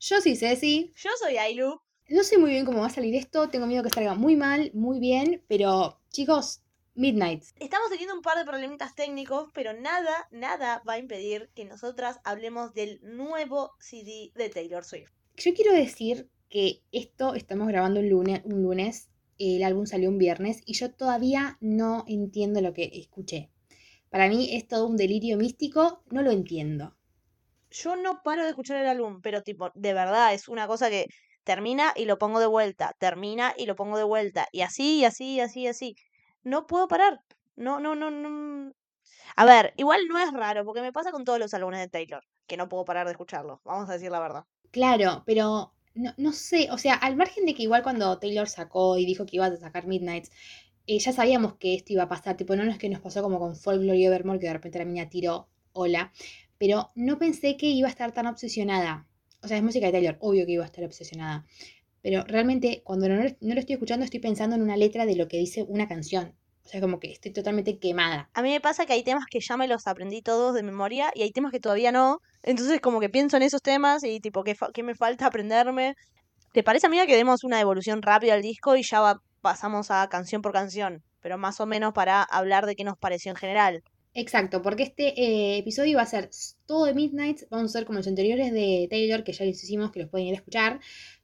Yo soy Ceci. Yo soy Ailu. No sé muy bien cómo va a salir esto. Tengo miedo que salga muy mal, muy bien. Pero, chicos, Midnight. Estamos teniendo un par de problemitas técnicos, pero nada, nada va a impedir que nosotras hablemos del nuevo CD de Taylor Swift. Yo quiero decir que esto estamos grabando un lunes, un lunes. El álbum salió un viernes y yo todavía no entiendo lo que escuché. Para mí es todo un delirio místico, no lo entiendo. Yo no paro de escuchar el álbum, pero tipo, de verdad, es una cosa que termina y lo pongo de vuelta, termina y lo pongo de vuelta, y así, y así, y así, y así. No puedo parar. No, no, no, no. A ver, igual no es raro, porque me pasa con todos los álbumes de Taylor, que no puedo parar de escucharlo, vamos a decir la verdad. Claro, pero no, no sé, o sea, al margen de que igual cuando Taylor sacó y dijo que iba a sacar Midnights, eh, ya sabíamos que esto iba a pasar, tipo, no es que nos pasó como con Folklore y Evermore, que de repente la niña tiró hola, pero no pensé que iba a estar tan obsesionada. O sea, es música de Taylor, obvio que iba a estar obsesionada. Pero realmente, cuando no, no lo estoy escuchando, estoy pensando en una letra de lo que dice una canción. O sea, como que estoy totalmente quemada. A mí me pasa que hay temas que ya me los aprendí todos de memoria y hay temas que todavía no. Entonces como que pienso en esos temas y tipo, ¿qué, qué me falta aprenderme? ¿Te parece, amiga, que demos una evolución rápida al disco y ya pasamos a canción por canción? Pero más o menos para hablar de qué nos pareció en general. Exacto, porque este eh, episodio va a ser todo de Midnight. Vamos a ser como los anteriores de Taylor, que ya les hicimos, que los pueden ir a escuchar.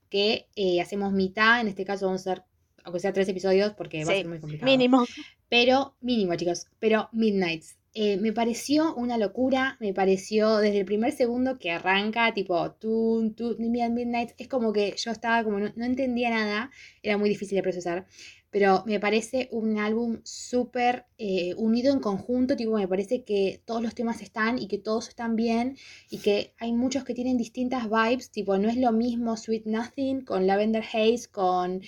Que eh, hacemos mitad, en este caso vamos a hacer, aunque sea tres episodios, porque va a Sí, ser muy complicado. Mínimo. Pero, mínimo, chicos, pero Midnights. Eh, me pareció una locura, me pareció desde el primer segundo que arranca, tipo, tú, tú, Midnights, es como que yo estaba como, no, no entendía nada, era muy difícil de procesar, pero me parece un álbum súper eh, unido en conjunto, tipo, me parece que todos los temas están y que todos están bien y que hay muchos que tienen distintas vibes, tipo, no es lo mismo Sweet Nothing con Lavender Haze, con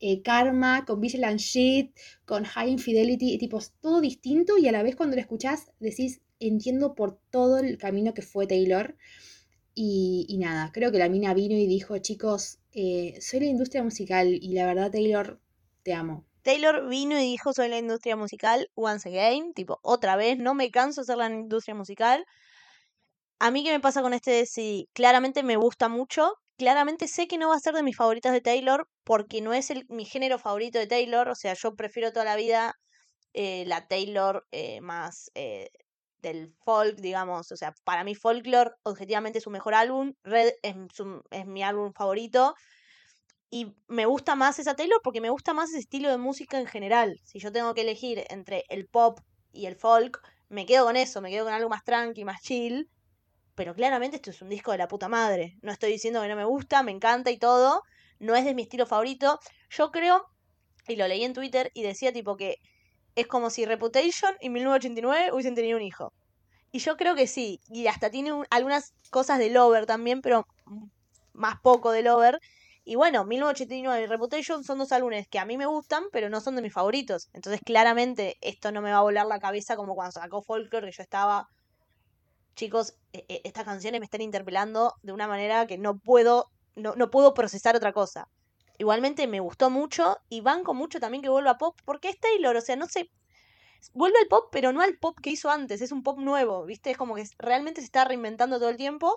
eh, Karma, con Vigilant Shit, con High Infidelity, tipo, todo distinto y a la vez cuando lo escuchás decís, entiendo por todo el camino que fue Taylor. Y, y nada, creo que la mina vino y dijo, chicos, eh, soy la industria musical y la verdad Taylor, te amo. Taylor vino y dijo soy la industria musical once again, tipo otra vez, no me canso de ser la industria musical. A mí qué me pasa con este CD, claramente me gusta mucho, claramente sé que no va a ser de mis favoritas de Taylor porque no es el, mi género favorito de Taylor, o sea, yo prefiero toda la vida eh, la Taylor eh, más eh, del folk, digamos, o sea, para mí Folklore objetivamente es su mejor álbum, Red es, su- es mi álbum favorito. Y me gusta más esa Taylor porque me gusta más ese estilo de música en general. Si yo tengo que elegir entre el pop y el folk, me quedo con eso, me quedo con algo más tranqui, más chill. Pero claramente esto es un disco de la puta madre. No estoy diciendo que no me gusta, me encanta y todo. No es de mi estilo favorito. Yo creo, y lo leí en Twitter, y decía tipo que es como si Reputation y 1989 hubiesen tenido un hijo. Y yo creo que sí. Y hasta tiene un- algunas cosas de Lover también, pero más poco de Lover. Y bueno, 1989 y Reputation son dos álbumes que a mí me gustan, pero no son de mis favoritos. Entonces, claramente, esto no me va a volar la cabeza como cuando sacó Folklore, que yo estaba. Chicos, e- e- estas canciones me están interpelando de una manera que no puedo, no, no puedo procesar otra cosa. Igualmente me gustó mucho y banco mucho también que vuelva a pop, porque es Taylor, o sea, no sé. Vuelve al pop, pero no al pop que hizo antes, es un pop nuevo, ¿viste? Es como que realmente se está reinventando todo el tiempo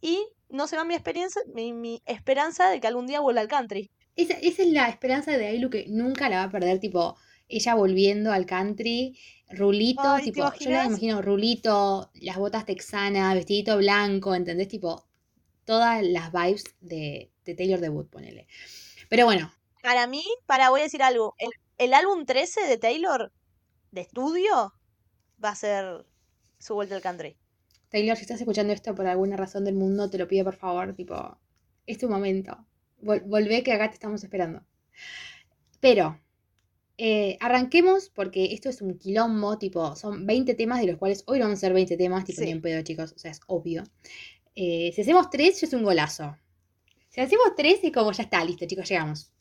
y no se va mi experiencia, mi, mi esperanza de que algún día vuelva al country. Esa, esa es la esperanza de Ailu que nunca la va a perder, tipo, ella volviendo al country, rulito, Ay, ¿te tipo, yo la imagino rulito, las botas texanas, vestidito blanco, ¿entendés? Tipo, todas las vibes de, de Taylor debut, ponele. Pero bueno, Para mí, para, voy a decir algo. El, el álbum 13 de Taylor, de estudio, va a ser su vuelta al country. Taylor, si estás escuchando esto por alguna razón del mundo, te lo pido por favor, tipo, es tu momento. Vol- volvé que acá te estamos esperando. Pero, eh, arranquemos porque esto es un quilombo, tipo, son 20 temas de los cuales hoy no van a ser 20 temas, tipo, Sí. ni en pedo, chicos, o sea, es obvio. Eh, si hacemos 3, ya es un golazo. Si hacemos 3, es como, ya está, listo, chicos, llegamos.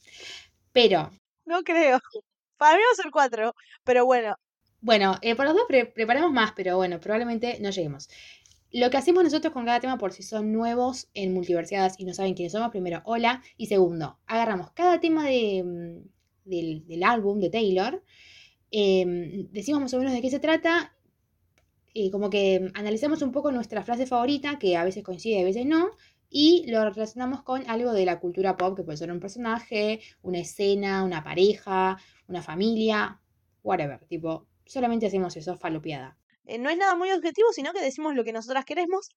Pero, No creo. Para mí va a ser 4. Pero bueno, Bueno, eh, por los dos pre- preparamos más, pero bueno, probablemente no lleguemos. Lo que hacemos nosotros con cada tema, por si son nuevos en Multiverseadas y no saben quiénes somos, primero, hola. Y segundo, agarramos cada tema de, mm, del, del álbum de Taylor, em, decimos más o menos de qué se trata, y como que analizamos un poco nuestra frase favorita, que a veces coincide y a veces no, y lo relacionamos con algo de la cultura pop, que puede ser un personaje, una escena, una pareja, una familia, whatever, tipo, solamente hacemos eso, falopeada. Eh, no es nada muy objetivo, sino que decimos lo que nosotras queremos.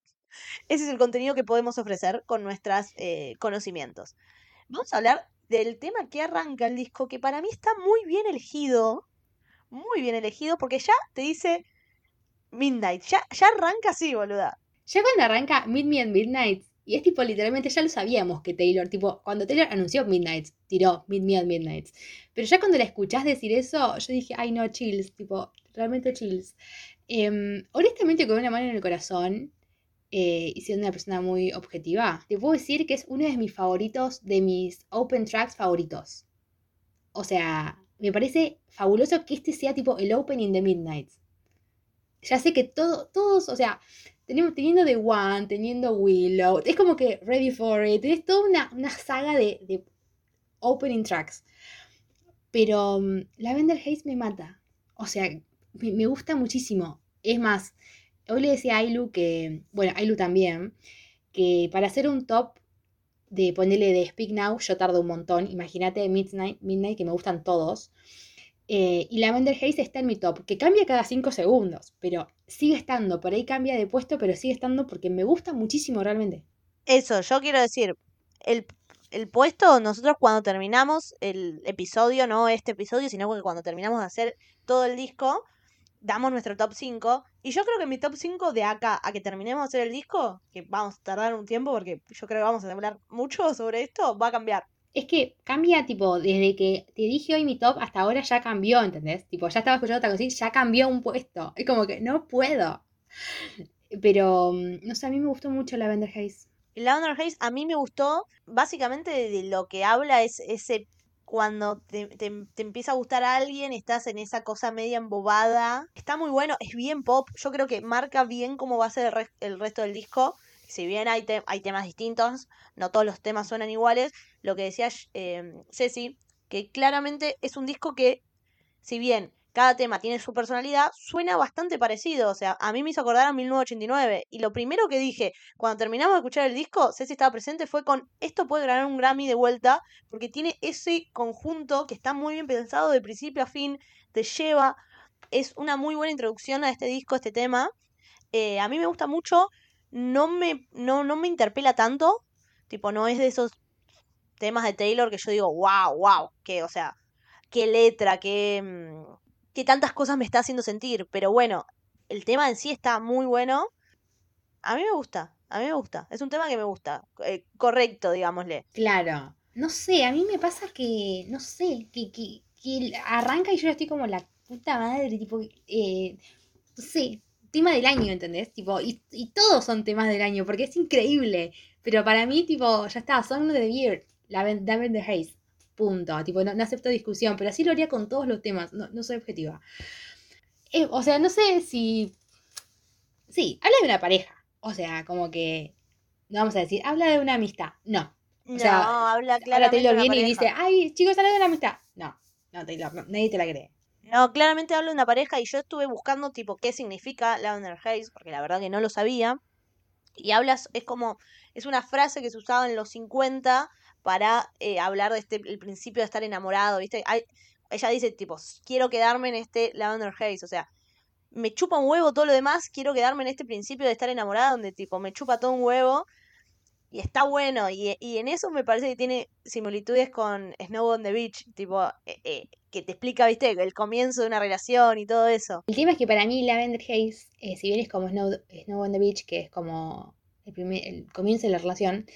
Ese es el contenido que podemos ofrecer con nuestros conocimientos. Vamos a hablar del tema que arranca el disco, que para mí está muy bien elegido. Muy bien elegido, porque ya te dice Midnight. Ya, ya arranca así, boluda. Ya cuando arranca Meet Me at Midnight, y es tipo, literalmente ya lo sabíamos que Taylor, tipo, cuando Taylor anunció Midnight, tiró Meet Me at Midnight. Pero ya cuando la escuchás decir eso, yo dije, ay no, chills, tipo, realmente chills. Em, honestamente, con una mano en el corazón, eh, y siendo una persona muy objetiva, te puedo decir que es uno de mis favoritos, de mis open tracks favoritos. O sea, me parece fabuloso que este sea tipo el opening de Midnight. Ya sé que todo, todos, o sea, tenemos, teniendo The One, teniendo Willow, es como que Ready for It, tenés toda una, una saga de, de opening tracks. Pero um, Lavender Haze me mata. O sea, me, gusta muchísimo. Es más, hoy le decía a Ailu que, bueno, Ailu también, que para hacer un top de ponerle de Speak Now, yo tardo un montón. Imagínate Midnight, Midnight, que me gustan todos. Eh, y Lavender Haze está en mi top, que cambia cada 5 segundos, pero sigue estando. Por ahí cambia de puesto, pero sigue estando porque me gusta muchísimo realmente. Eso, yo quiero decir, el, el puesto, nosotros cuando terminamos el episodio, no este episodio, sino que cuando terminamos de hacer todo el disco, damos nuestro top 5. Y yo creo que mi top 5 de acá a que terminemos de hacer el disco, que vamos a tardar un tiempo porque yo creo que vamos a hablar mucho sobre esto, va a cambiar. Es que cambia, tipo, desde que te dije hoy mi top hasta ahora ya cambió, ¿entendés? Tipo, ya estaba escuchando otra cosa y ya cambió un puesto. Es como que no puedo. Pero, no sé, a mí me gustó mucho Lavender Haze. Lavender Haze a mí me gustó, básicamente de lo que habla es ese cuando te, te, te, empieza a gustar a alguien, estás en esa cosa media embobada. Está muy bueno, es bien pop. Yo creo que marca bien cómo va a ser el, re el resto del disco. Si bien hay, hay temas distintos, no todos los temas suenan iguales. Lo que decía eh, que claramente es un disco que, si bien cada tema tiene su personalidad, suena bastante parecido. O sea, a mí me hizo acordar a 1989. Y lo primero que dije cuando terminamos de escuchar el disco, Ceci estaba presente, fue con esto puede ganar un Grammy de vuelta, porque tiene ese conjunto que está muy bien pensado de principio a fin, te lleva. Es una muy buena introducción a este disco, a este tema. Eh, a mí me gusta mucho, no me, no, no me interpela tanto. Tipo, no es de esos temas de Taylor que yo digo, wow, wow, que, o sea, qué letra, qué, qué tantas cosas me está haciendo sentir. Pero bueno, el tema en sí está muy bueno. A mí me gusta, a mí me gusta. Es un tema que me gusta. Eh, correcto, digámosle. Claro. No sé, a mí me pasa que, no sé, que, que, que arranca y yo estoy como la puta madre, tipo, eh, no sé, tema del año, ¿entendés? Tipo, y, y, todos son temas del año, porque es increíble. Pero para mí, tipo, ya está, Song of the Year, Lavender Haze. Punto. Tipo, no, no, acepto discusión, pero así lo haría con todos los temas. No, no soy objetiva. Eh, o sea, no sé si. Sí, habla de una pareja. O sea, como que. No vamos a decir, habla de una amistad. No. O no, sea, habla. Ahora Taylor viene y dice, ay, chicos, habla de una amistad. No, no, Taylor, no, nadie te la cree. No, claramente habla de una pareja y yo estuve buscando, tipo, qué significa Lavender Haze, porque la verdad que no lo sabía. Y hablas, es como, es una frase que se usaba en los 50 para eh, hablar de este, el principio de estar enamorado, ¿viste? Ella dice, tipo, quiero quedarme en este Lavender Haze, o sea, me chupa un huevo todo lo demás, quiero quedarme en este principio de estar enamorada, donde, tipo, me chupa todo un huevo, y está bueno, y, y en eso me parece que tiene similitudes con Snow on the Beach, tipo, eh, eh, que te explica, viste, el comienzo de una relación y todo eso. El tema es que para mí Lavender Haze, si bien es como Snow, Snow on the Beach, que es como el, primer, el comienzo de la relación,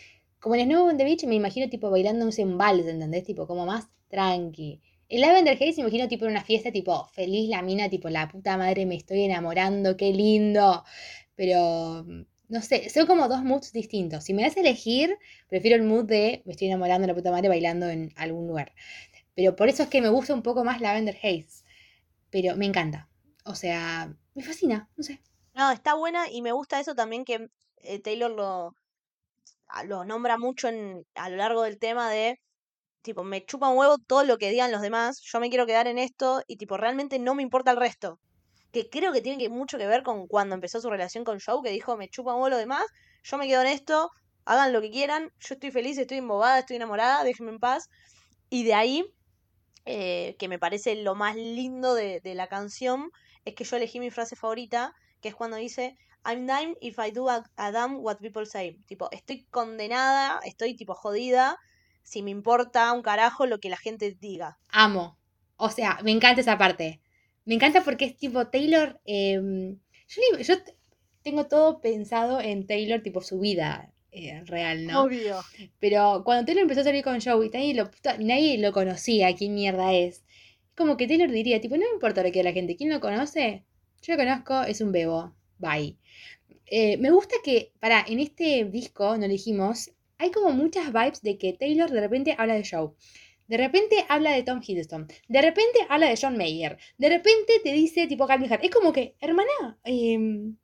como en Snow on the Beach me imagino tipo bailando un vals, ¿entendés? Tipo como más tranqui. El Lavender Haze me imagino tipo en una fiesta, tipo feliz la mina, tipo la puta madre me estoy enamorando, qué lindo. Pero no sé, son como dos moods distintos. Si me das elegir, prefiero el mood de me estoy enamorando la puta madre bailando en algún lugar. Pero por eso es que me gusta un poco más Lavender Haze. Pero me encanta. O sea, me fascina, no sé. No, está buena y me gusta eso también que eh, Taylor lo, lo nombra mucho en, a lo largo del tema de, tipo, me chupa un huevo todo lo que digan los demás, yo me quiero quedar en esto y, tipo, realmente no me importa el resto. Que creo que tiene mucho que ver con cuando empezó su relación con Joe, que dijo, me chupa un huevo lo demás, yo me quedo en esto, hagan lo que quieran, yo estoy feliz, estoy embobada, estoy enamorada, déjenme en paz. Y de ahí, eh, que me parece lo más lindo de, de la canción, es que yo elegí mi frase favorita, que es cuando dice, I'm damned if I do a, a damn what people say. Tipo, estoy condenada, estoy tipo jodida, si me importa un carajo lo que la gente diga. Amo. O sea, me encanta esa parte. Me encanta porque es tipo Taylor. eh, yo, yo tengo todo pensado en Taylor, tipo su vida eh, real, ¿no? Obvio. Pero cuando Taylor empezó a salir con Joe y nadie lo, nadie lo conocía, quién mierda es. Es como que Taylor diría, tipo, no me importa lo que la gente. ¿Quién lo conoce? Yo lo conozco, es un bebo. Bye. Eh, me gusta que, para, en este disco, no dijimos, hay como muchas vibes de que Taylor de repente habla de Joe. De repente habla de Tom Hiddleston. De repente habla de John Mayer. De repente te dice tipo Calvin Harris. Es como que, hermana, em,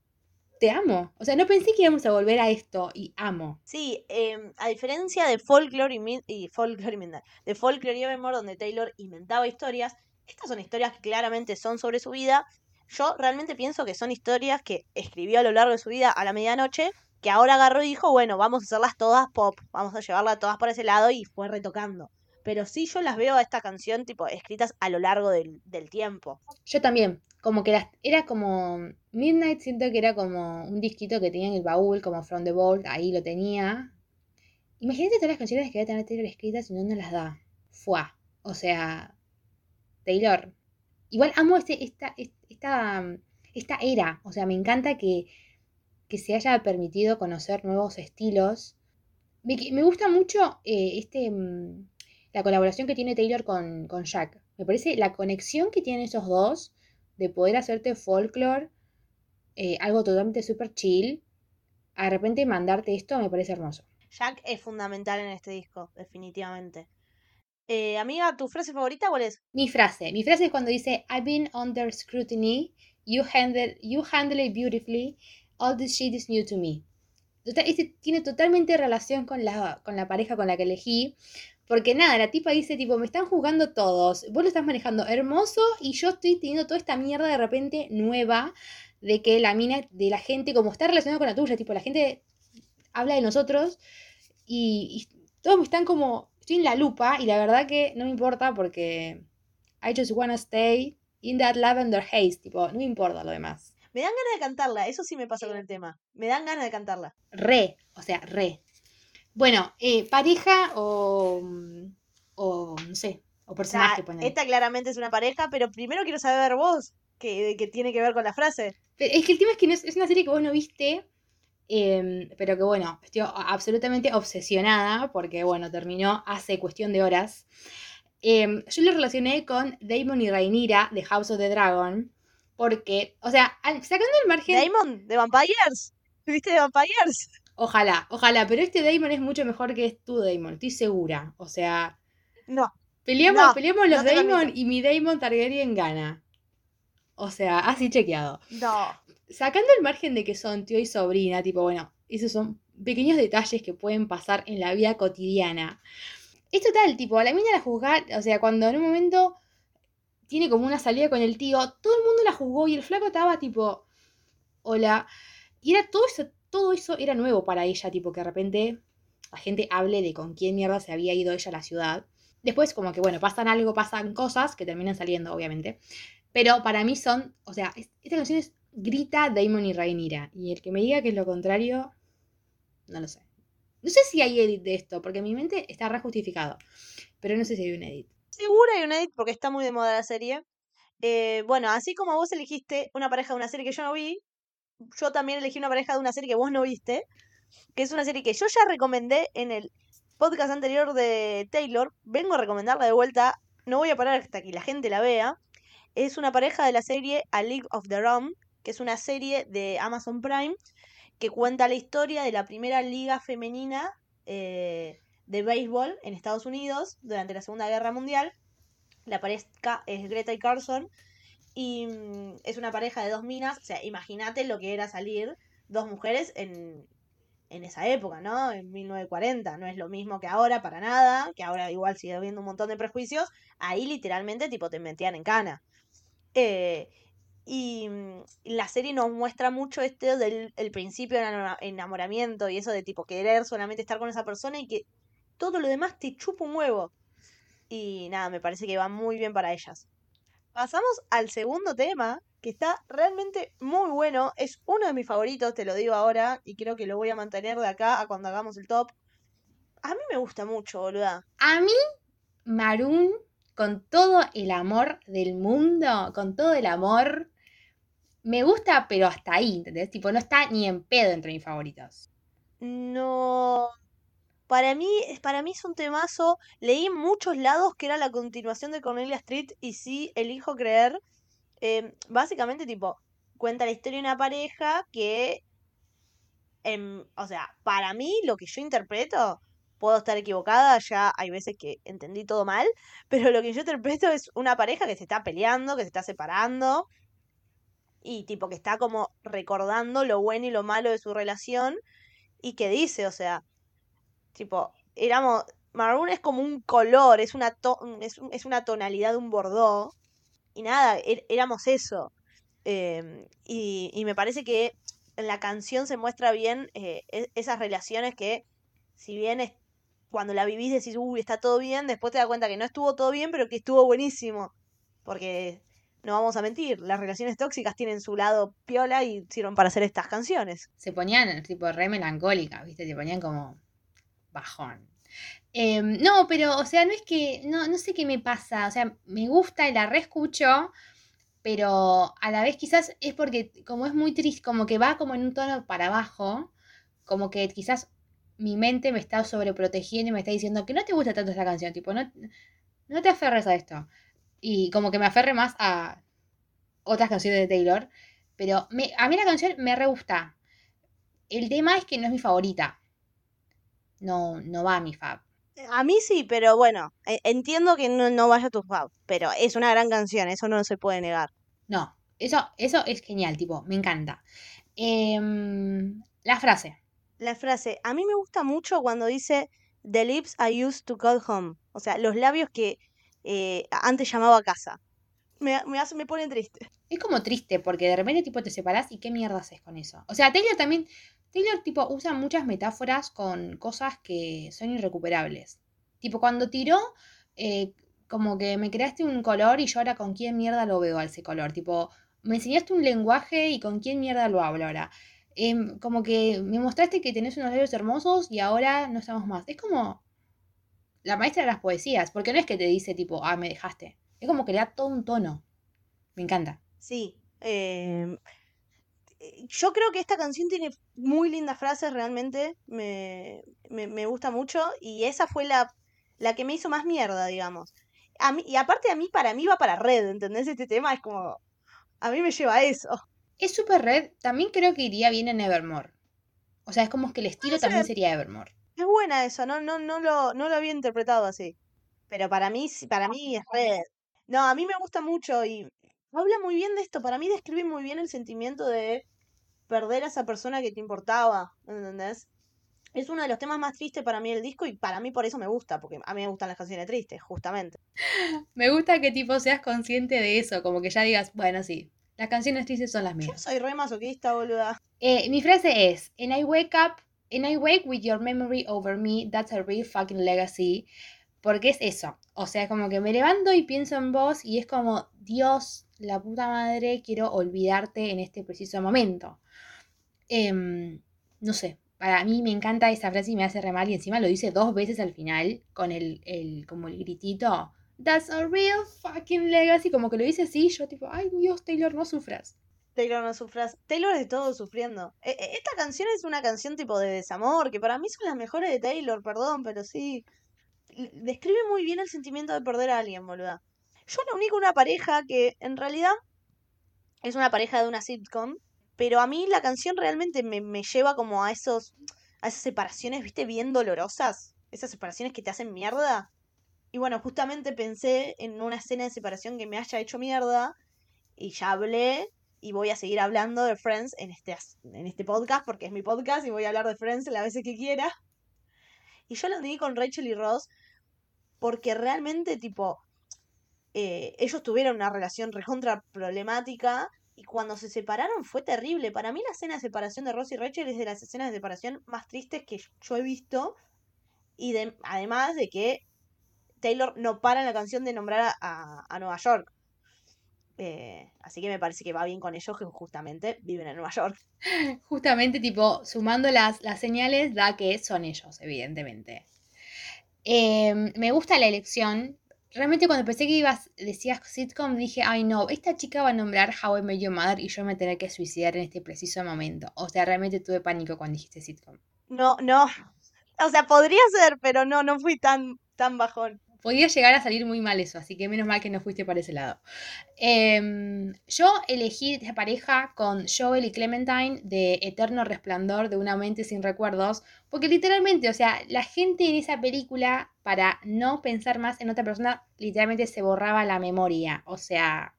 te amo. O sea, no pensé que íbamos a volver a esto y amo. Sí, em, a diferencia de Folklore y, y Folklore y de Folklore y Evermore, donde Taylor inventaba historias, estas son historias que claramente son sobre su vida. Yo realmente pienso que son historias que escribió a lo largo de su vida a la medianoche, que ahora agarró y dijo, bueno, vamos a hacerlas todas pop, vamos a llevarlas todas por ese lado y fue retocando. Pero sí yo las veo a esta canción, tipo, escritas a lo largo del, del tiempo. Yo también. Como que las, era como. Midnight siento que era como un disquito que tenía en el baúl, como From the Vault, ahí lo tenía. Imagínate todas las canciones que debe tener Taylor escritas y no nos las da. Fuá. O sea. Taylor. Igual amo este, esta, esta, esta era. O sea, me encanta que, que se haya permitido conocer nuevos estilos. Me, me gusta mucho eh, este, mm, la colaboración que tiene Taylor con, con Jack. Me parece la conexión que tienen esos dos de poder hacerte folklore, eh, algo totalmente super chill, a de repente mandarte esto me parece hermoso. Jack es fundamental en este disco, definitivamente. Eh, amiga, ¿tu frase favorita cuál es? Mi frase, mi frase es cuando dice I've been under scrutiny, you handle, you handle it beautifully, all this shit is new to me. Total- este tiene totalmente relación con la, con la pareja con la que elegí, porque nada, la tipa dice tipo, me están juzgando todos, vos lo estás manejando hermoso y yo estoy teniendo toda esta mierda de repente nueva de que la mina, de la gente, como está relacionada con la tuya, tipo, la gente habla de nosotros y, y todos me están como, estoy en la lupa y la verdad que no me importa porque I just wanna stay in that lavender haze, tipo, no me importa lo demás. Me dan ganas de cantarla, eso sí me pasa con el tema. Me dan ganas de cantarla. Re, o sea, re. Bueno, eh, pareja o, o, no sé, o O sea, personaje, ponele. esta claramente es una pareja, pero primero quiero saber vos qué, qué tiene que ver con la frase. Pero es que el tema es que no es, es una serie que vos no viste, em, pero que bueno, estoy absolutamente obsesionada porque bueno, terminó hace cuestión de horas. Em, yo lo relacioné con Damon y Rhaenyra de House of the Dragon, porque, o sea, sacando el margen, Damon, de Vampires. ¿Viste de Vampires? ojalá, ojalá, pero este Damon es mucho mejor que tu Damon, estoy segura. O sea, No. peleamos, No, peleamos los no Damon y mi Damon Targaryen gana. O sea, así chequeado. No. Sacando el margen de que son tío y sobrina, tipo, bueno, esos son pequeños detalles que pueden pasar en la vida cotidiana. Es total, tipo, a la mina la juzgar, o sea, cuando en un momento tiene como una salida con el tío, todo el mundo la juzgó y el flaco estaba tipo, hola. Y era todo eso, todo eso era nuevo para ella, tipo, que de repente la gente hable de con quién mierda se había ido ella a la ciudad. Después, como que, bueno, pasan algo, pasan cosas que terminan saliendo, obviamente. Pero para mí son, o sea, es- esta canción es grita Damon y Rhaenyra. Y el que me diga que es lo contrario, no lo sé. No sé si hay edit de esto, porque en mi mente está re justificado. Pero no sé si hay un edit. Segura hay un edit porque está muy de moda la serie. Eh, bueno, así como vos elegiste una pareja de una serie que yo no vi, yo también elegí una pareja de una serie que vos no viste, que es una serie que yo ya recomendé en el podcast anterior de Taylor. Vengo a recomendarla de vuelta, no voy a parar hasta que la gente la vea. Es una pareja de la serie A League of Their Own, que es una serie de Amazon Prime que cuenta la historia de la primera liga femenina eh, de béisbol en Estados Unidos durante la Segunda Guerra Mundial. La pareja es Greta y Carson y mm, es una pareja de dos minas. O sea, imagínate lo que era salir dos mujeres en, en esa época, ¿no? En 1940. No es lo mismo que ahora, para nada. Que ahora igual sigue habiendo un montón de prejuicios. Ahí literalmente, tipo, te metían en cana. Eh, y mm, la serie nos muestra mucho este del el principio del enamora- enamoramiento y eso de tipo querer solamente estar con esa persona y que todo lo demás te chupa un huevo. Y nada, me parece que va muy bien para ellas. Pasamos al segundo tema, que está realmente muy bueno. Es uno de mis favoritos, te lo digo ahora, y creo que lo voy a mantener de acá a cuando hagamos el top. A mí me gusta mucho, boluda. A mí, Maroon, con todo el amor del mundo, con todo el amor, me gusta, pero hasta ahí, ¿entendés? Tipo, no está ni en pedo entre mis favoritos. No. Para mí, para mí es un temazo. Leí en muchos lados que era la continuación de Cornelia Street y sí, elijo creer. Eh, básicamente, tipo, cuenta la historia de una pareja que, em, o sea, para mí, lo que yo interpreto, puedo estar equivocada, ya hay veces que entendí todo mal, pero lo que yo interpreto es una pareja que se está peleando, que se está separando y tipo que está como recordando lo bueno y lo malo de su relación y que dice, o sea, tipo, éramos, maroon es como un color, es una, es, es una tonalidad de un bordó, y nada, er- éramos eso. Em, y, y me parece que en la canción se muestra bien eh, e- esas relaciones que, si bien es, cuando la vivís decís, uy, está todo bien, después te das cuenta que no estuvo todo bien, pero que estuvo buenísimo. Porque, no vamos a mentir, las relaciones tóxicas tienen su lado piola y sirven para hacer estas canciones. Se ponían, tipo, re melancólicas, ¿viste? Se ponían como bajón. Em, no, pero, o sea, no es que, no, no sé qué me pasa, o sea, me gusta y la reescucho, pero a la vez quizás es porque como es muy triste, como que va como en un tono para abajo, como que quizás mi mente me está sobreprotegiendo y me está diciendo que no te gusta tanto esta canción, tipo, no, no te aferres a esto. Y como que me aferre más a otras canciones de Taylor, pero me- a mí la canción me re gusta. El tema es que no es mi favorita. No, no va a mi fab. A mí sí, pero bueno, e- entiendo que no, no vaya a tu fab, pero es una gran canción, eso no se puede negar. No, eso, eso es genial, tipo, me encanta. Em, la frase. La frase, a mí me gusta mucho cuando dice The lips I used to call home, o sea, los labios que eh, antes llamaba casa. Me, me, hace, me pone triste. Es como triste porque de repente tipo te separás y qué mierda haces con eso. O sea, Taylor también, Taylor tipo usa muchas metáforas con cosas que son irrecuperables. Tipo cuando tiró, eh, como que me creaste un color y yo ahora con quién mierda lo veo ese color. Tipo, me enseñaste un lenguaje y con quién mierda lo hablo ahora. Em, como que me mostraste que tenés unos labios hermosos y ahora no estamos más. Es como la maestra de las poesías, porque no es que te dice tipo, ah, me dejaste. Es como que le da todo un tono. Me encanta. Sí. eh, eh, yo creo que esta canción tiene muy lindas frases, realmente. Me, me, me gusta mucho. Y esa fue la, la que me hizo más mierda, digamos. A mí, y aparte a mí, para mí va para red, ¿entendés? Este tema es como... A mí me lleva a eso. Es super red, también creo que iría bien en Evermore. O sea, es como que el estilo también ser. sería Evermore. Es buena eso, no, no, no lo, no lo había interpretado así. Pero para mí, sí- para mí es red. No, a mí me gusta mucho y habla muy bien de esto. Para mí describe muy bien el sentimiento de perder a esa persona que te importaba, ¿entendés? Es uno de los temas más tristes para mí del disco y para mí por eso me gusta, porque a mí me gustan las canciones tristes, justamente. Me gusta que tipo seas consciente de eso, como que ya digas, bueno, sí, las canciones tristes son las Yo mías. soy re masoquista, boluda. Eh, mi frase es, and I wake up, and I wake with your memory over me, that's a real fucking legacy. Porque es eso. O sea, como que me levanto y pienso en vos y es como, Dios, la puta madre, quiero olvidarte en este preciso momento. Em, no sé, para mí me encanta esa frase y me hace re mal y encima lo dice dos veces al final con el, el como el gritito. That's a real fucking legacy. Como que lo dice así, yo tipo, ay Dios, Taylor, no sufras. Taylor no sufras. Taylor es todo sufriendo. E- e- Esta canción es una canción tipo de desamor, que para mí son las mejores de Taylor, perdón, pero sí. Describe muy bien el sentimiento de perder a alguien, boluda. Yo la con una pareja que en realidad es una pareja de una sitcom, pero a mí la canción realmente me, me lleva como a esos, a esas separaciones, viste, bien dolorosas. Esas separaciones que te hacen mierda. Y bueno, justamente pensé en una escena de separación que me haya hecho mierda. Y ya hablé y voy a seguir hablando de Friends en este, en este podcast, porque es mi podcast y voy a hablar de Friends las veces que quiera. Y yo lo uní con Rachel y Ross porque realmente, tipo, eh, ellos tuvieron una relación recontra problemática y cuando se separaron fue terrible. Para mí la escena de separación de Ross y Rachel es de las escenas de separación más tristes que yo he visto. Y de, además de que Taylor no para en la canción de nombrar a- a Nueva York. Eh, así que me parece que va bien con ellos que justamente viven en Nueva York. Justamente, tipo, sumando las, las señales, da que son ellos, evidentemente. Em, me gusta la elección. Realmente cuando pensé que ibas, decías sitcom, dije, ay no, esta chica va a nombrar How I Met Your Mother y yo me tendré que suicidar en este preciso momento. O sea, realmente tuve pánico cuando dijiste sitcom. No, no. O sea, podría ser, pero no, no fui tan, tan bajón. Podía llegar a salir muy mal eso, así que menos mal que no fuiste por ese lado. Em, yo elegí esta pareja con Joel y Clementine de Eterno Resplandor de una mente sin recuerdos, porque literalmente, o sea, la gente en esa película, para no pensar más en otra persona, literalmente se borraba la memoria, o sea...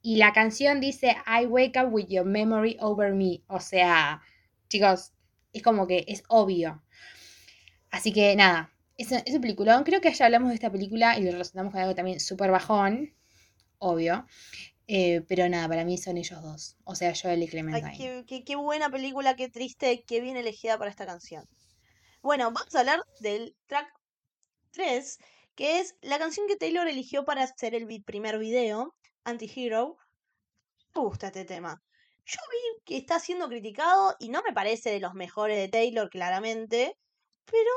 Y la canción dice, I wake up with your memory over me, o sea, chicos, es como que es obvio. Así que nada, es, un- es un peliculón. Creo que ya hablamos de esta película y lo relacionamos con algo también súper bajón, obvio. Eh, pero nada, para mí son ellos dos. O sea, Joel y Ay, Clementine. qué, qué- qué buena película, qué triste, qué bien elegida para esta canción. Bueno, vamos a hablar del track 3, que es la canción que Taylor eligió para hacer el vi- primer video, Anti-Hero. Me gusta este tema. Yo vi que está siendo criticado y no me parece de los mejores de Taylor, claramente, pero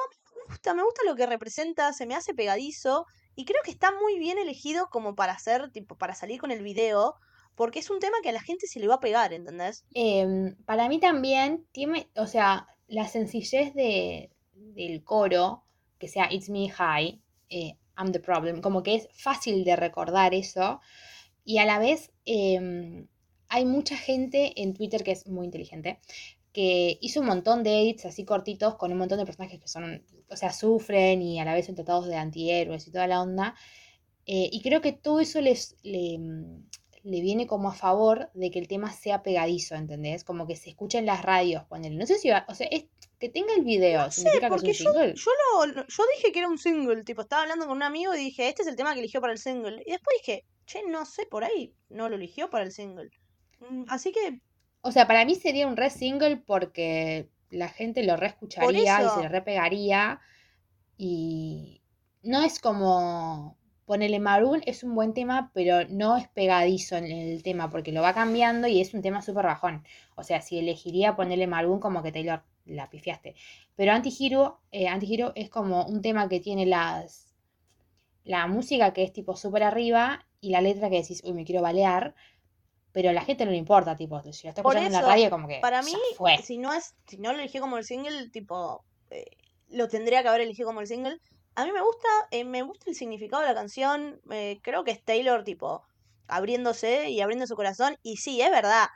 gusta, me gusta lo que representa, se me hace pegadizo y creo que está muy bien elegido como para hacer, tipo, para salir con el video, porque es un tema que a la gente se le va a pegar, ¿entendés? Em, para mí también tiene, o sea, la sencillez de, del coro, que sea It's Me High, eh, I'm the Problem, como que es fácil de recordar eso. Y a la vez em, hay mucha gente en Twitter que es muy inteligente, que hizo un montón de edits así cortitos con un montón de personajes que son, o sea, sufren y a la vez son tratados de antihéroes y toda la onda. Eh, y creo que todo eso les, le, mm, le viene como a favor de que el tema sea pegadizo, ¿entendés? Como que se escucha en las radios, ponele. No sé si va, o sea, es, que tenga el video, Sí, ¿significa que es porque un yo, single? yo, lo, lo- yo dije que era un single, tipo, estaba hablando con un amigo y dije, este es el tema que eligió para el single. Y después dije, che, no sé, por ahí no lo eligió para el single. Mm, Así que, O sea, para mí sería un re single porque la gente lo re escucharía y se le re pegaría. Y no es como ponerle Maroon, es un buen tema, pero no es pegadizo en el tema porque lo va cambiando y es un tema súper bajón. O sea, si elegiría ponerle Maroon, como que Taylor la pifiaste. Pero Antihero, eh, Antihero es como un tema que tiene las la música que es tipo súper arriba y la letra que decís, uy, me quiero balear. Pero a la gente no le importa, tipo, si lo está escuchando en la radio, como que para mí, fue. si no es, si no lo eligió como el single, tipo, eh, lo tendría que haber elegido como el single. A mí me gusta, eh, me gusta el significado de la canción. eh, creo que es Taylor, tipo, abriéndose y abriendo su corazón. Y sí, es verdad.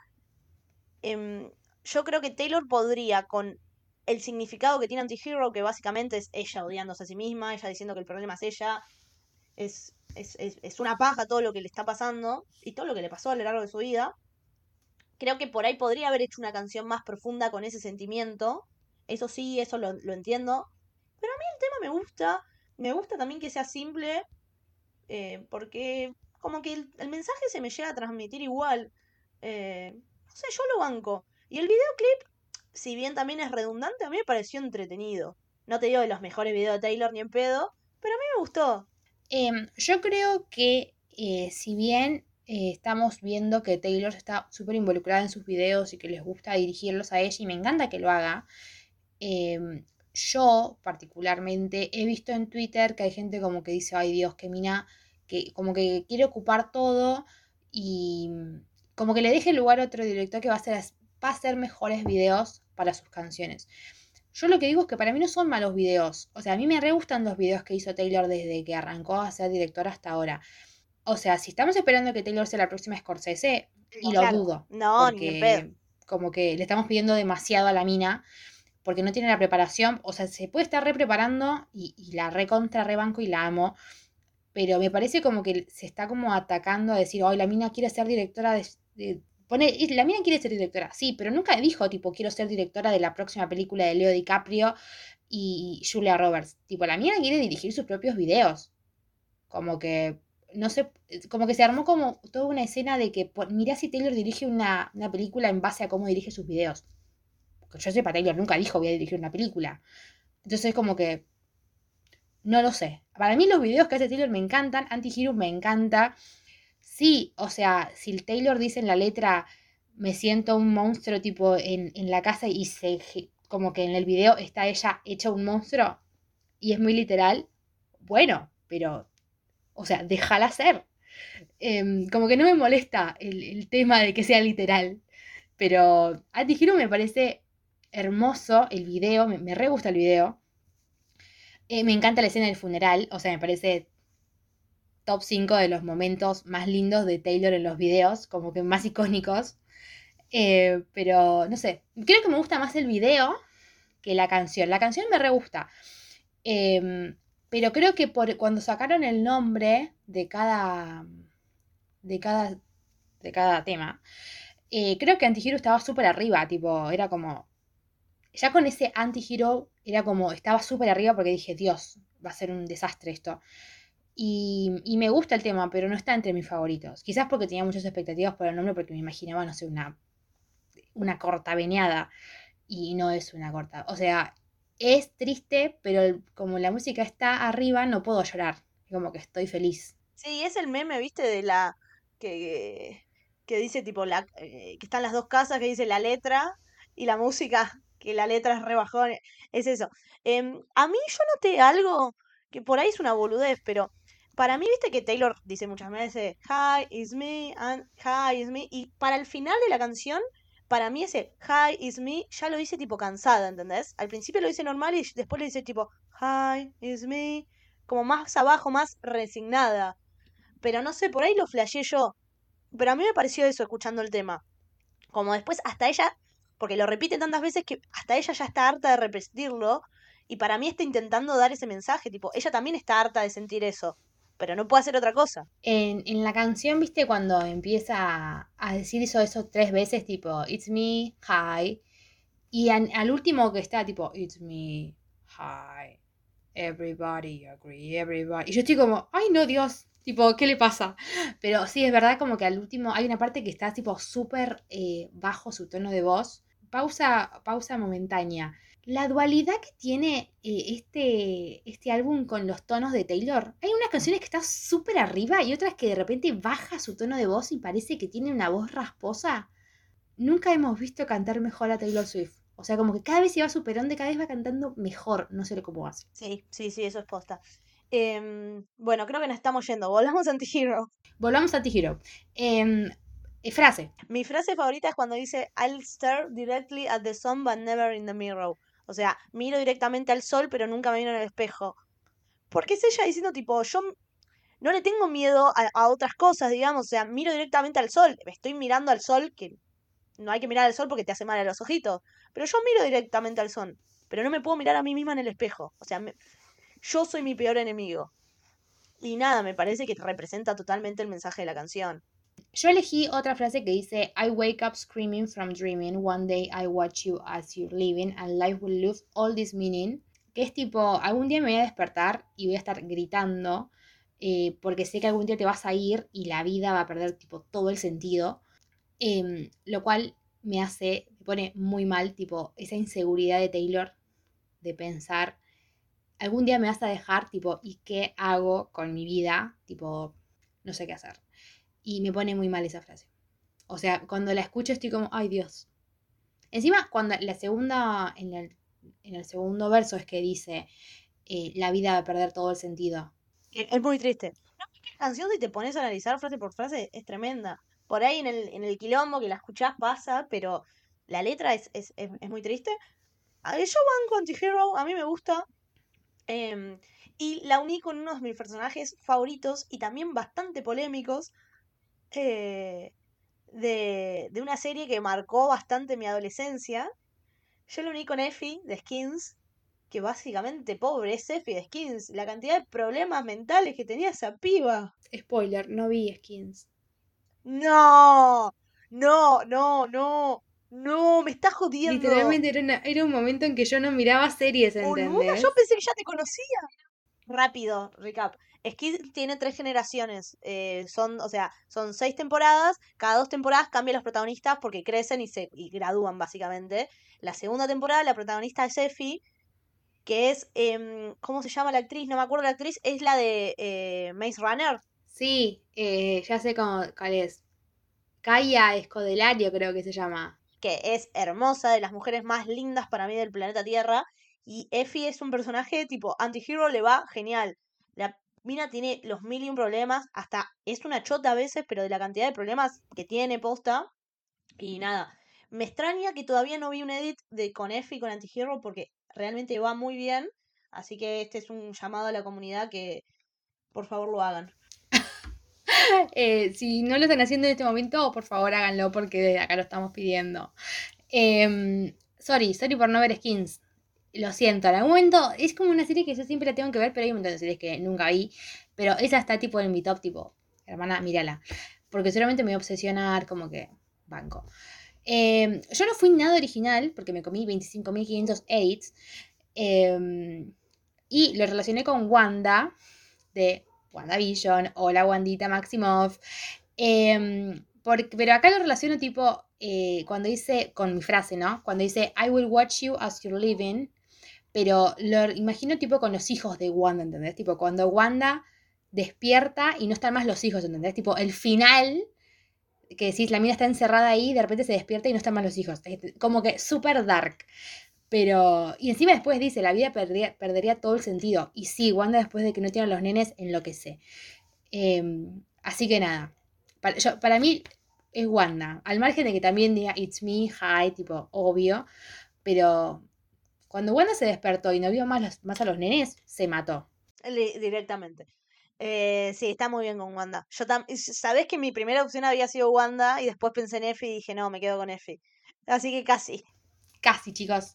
em, yo creo que Taylor podría, con el significado que tiene Antihero, que básicamente es ella odiándose a sí misma, ella diciendo que el problema es ella, es, es, es, es una paja todo lo que le está pasando y todo lo que le pasó a lo largo de su vida. Creo que por ahí podría haber hecho una canción más profunda con ese sentimiento. Eso sí, eso lo, lo entiendo. Pero a mí el tema me gusta. Me gusta también que sea simple. eh, porque como que el, mensaje se me llega a transmitir igual. Eh, no sé, yo lo banco. Y el videoclip, si bien también es redundante, a mí me pareció entretenido. No te digo de los mejores videos de Taylor ni en pedo. Pero a mí me gustó. Em, yo creo que eh, si bien eh, estamos viendo que Taylor está súper involucrada en sus videos y que les gusta dirigirlos a ella y me encanta que lo haga, em, yo particularmente he visto en Twitter que hay gente como que dice, ay Dios, que Mina, que como que quiere ocupar todo y como que le deje lugar a otro director que va a hacer, va a hacer mejores videos para sus canciones. Yo lo que digo es que para mí no son malos videos. O sea, a mí me re gustan los videos que hizo Taylor desde que arrancó a ser directora hasta ahora. O sea, si estamos esperando que Taylor sea la próxima Scorsese, y lo Claro. dudo. No, ni en pedo. porque como que le estamos pidiendo demasiado a la mina, porque no tiene la preparación. O sea, se puede estar re preparando y, y la recontra rebanco y la amo. Pero me parece como que se está como atacando a decir, ay, la mina quiere ser directora de... de- pone, la mina quiere ser directora, sí, pero nunca dijo, tipo, quiero ser directora de la próxima película de Leo DiCaprio y Julia Roberts. Tipo, la mina quiere dirigir sus propios videos. Como que, no sé, como que se armó como toda una escena de que, mirá si Taylor dirige una, una película en base a cómo dirige sus videos. Porque yo sepa, Taylor nunca dijo voy a dirigir una película. Entonces, como que, no lo sé. Para mí los videos que hace Taylor me encantan, Anti-Hero me encanta. Sí, o sea, si el Taylor dice en la letra, me siento un monstruo tipo en, en la casa y se, como que en el video está ella hecha un monstruo y es muy literal, bueno, pero, o sea, déjala ser. Em, como que no me molesta el, el tema de que sea literal, pero Anti-Hero me parece hermoso el video, me, me re gusta el video. Eh, me encanta la escena del funeral, o sea, me parece top 5 de los momentos más lindos de Taylor en los videos, como que más icónicos. Eh, pero no sé, creo que me gusta más el video que la canción. La canción me re gusta. Em, pero creo que por, cuando sacaron el nombre de cada. de cada. de cada tema. eh, creo que Antihero estaba súper arriba. Tipo, era como. Ya con ese Antihero era como. estaba súper arriba porque dije, Dios, va a ser un desastre esto. Y, me gusta el tema, pero no está entre mis favoritos. Quizás porque tenía muchas expectativas por el nombre, porque me imaginaba, no sé, una, una corta veneada. Y no es una corta. O sea, es triste, pero como la música está arriba, no puedo llorar. Como que estoy feliz. Sí, es el meme, ¿viste? De la que, que dice tipo la eh, que están las dos casas, que dice la letra y la música, que la letra es re bajón, es eso. Em, a mí yo noté algo que por ahí es una boludez, pero para mí, viste que Taylor dice muchas veces, Hi, is me, and hi, is me, y para el final de la canción, para mí ese Hi, is me, ya lo dice tipo cansada, ¿entendés? Al principio lo dice normal y después le dice tipo Hi, is me, como más abajo, más resignada. Pero no sé, por ahí lo flasheé yo. Pero a mí me pareció eso escuchando el tema. Como después hasta ella, porque lo repite tantas veces que hasta ella ya está harta de repetirlo. Y para mí está intentando dar ese mensaje, tipo, ella también está harta de sentir eso. Pero no puede hacer otra cosa. En, en la canción, viste, cuando empieza a, decir eso, eso tres veces, tipo, It's me, hi. Y an- al último que está, tipo, It's me, hi. Everybody agree, everybody. Y yo estoy como, ay no, Dios, tipo, ¿qué le pasa? Pero sí, es verdad como que al último hay una parte que está tipo súper eh, bajo su tono de voz. Pausa, pausa momentánea. La dualidad que tiene eh, este, este álbum con los tonos de Taylor. Hay unas canciones que están súper arriba y otras que de repente baja su tono de voz y parece que tiene una voz rasposa. Nunca hemos visto cantar mejor a Taylor Swift. O sea, como que cada vez se va superando y cada vez va cantando mejor. No sé cómo hace. Sí, sí, sí, eso es posta. Em, bueno, creo que nos estamos yendo. Volvamos a Antihero. Volvamos a T-Hero. Em, eh, frase. Mi frase favorita es cuando dice I'll stare directly at the sun but never in the mirror. O sea, miro directamente al sol pero nunca me miro en el espejo. Porque es ella diciendo tipo, yo no le tengo miedo a, otras cosas, digamos. O sea, miro directamente al sol. Estoy mirando al sol, que no hay que mirar al sol porque te hace mal a los ojitos. Pero yo miro directamente al sol. Pero no me puedo mirar a mí misma en el espejo. O sea, yo soy mi peor enemigo. Y nada, me parece que representa totalmente el mensaje de la canción. Yo elegí otra frase que dice I wake up screaming from dreaming. One day I watch you as you're living and life will lose all this meaning. Que es tipo, algún día me voy a despertar y voy a estar gritando eh, porque sé que algún día te vas a ir y la vida va a perder tipo todo el sentido. Em, lo cual me hace, me pone muy mal tipo esa inseguridad de Taylor de pensar algún día me vas a dejar, tipo, ¿y qué hago con mi vida? Tipo, no sé qué hacer. Y me pone muy mal esa frase. O sea, cuando la escucho estoy como, ay Dios. Encima, cuando la segunda, en el, en el segundo verso es que dice, eh, la vida va a perder todo el sentido. Es es muy triste. No, la canción, si te pones a analizar frase por frase, es tremenda. Por ahí en el, en el quilombo que la escuchás pasa, pero la letra es, es, es, es muy triste. A- Yo banco Anti-Hero, a mí me gusta. Em, y la uní con uno de mis personajes favoritos y también bastante polémicos eh, de, de una serie que marcó bastante mi adolescencia. Yo la uní con Effie de Skins, que básicamente pobre es Effie de Skins. La cantidad de problemas mentales que tenía esa piba. Spoiler, no vi skins. No, no, no, no, no, me estás jodiendo. Literalmente era, una- era un momento en que yo no miraba series, ¿entendés? yo pensé que ya te conocía. Rápido, recap. Skins tiene tres generaciones. eh, son, o sea, son seis temporadas. Cada dos temporadas cambian los protagonistas porque crecen y se y gradúan, básicamente. La segunda temporada, la protagonista es Effie, que es. em, ¿Cómo se llama la actriz? No me acuerdo la actriz. Es la de eh, Maze Runner. Sí, eh, ya sé cómo, cuál es. Kaya Escodelario creo que se llama. que es hermosa, de las mujeres más lindas para mí del planeta Tierra. Y Effie es un personaje tipo anti-hero, le va genial. Mina tiene los mil y un problemas, hasta es una chota a veces, pero de la cantidad de problemas que tiene posta. Y nada, me extraña que todavía no vi un edit de con Effie con anti-hero porque realmente va muy bien. Así que este es un llamado a la comunidad que por favor lo hagan. Eh, si no lo están haciendo en este momento, por favor háganlo porque acá lo estamos pidiendo. Em, sorry, sorry por no ver skins. Lo siento, en algún momento es como una serie que yo siempre la tengo que ver, pero hay un montón de series que nunca vi. Pero esa está tipo en mi top, tipo, hermana, mírala. Porque seguramente me voy a obsesionar, como que banco. Em, yo no fui nada original porque me comí 25.500 edits. em, y lo relacioné con Wanda de WandaVision o la Wandita Maximoff. Em, porque- pero acá lo relaciono tipo eh, cuando dice, con mi frase, ¿no? Cuando dice I will watch you as you're living. Pero lo imagino tipo con los hijos de Wanda, ¿entendés? Tipo cuando Wanda despierta y no están más los hijos, ¿entendés? Tipo el final, que decís, la mina está encerrada ahí, de repente se despierta y no están más los hijos. Es como que súper dark. Pero, y encima después dice, la vida perdería, todo el sentido. Y sí, Wanda después de que no tiene los nenes, enloquece. Em, así que nada, para, yo- para mí es Wanda. Al margen de que también diga It's me, hi, tipo, obvio. Pero cuando Wanda se despertó y no vio más, los- más a los nenes, se mató. Directamente. Eh, sí, está muy bien con Wanda. Yo sabés que mi primera opción había sido Wanda y después pensé en Effie y dije, no, me quedo con Effie. Así que casi. Casi, chicos.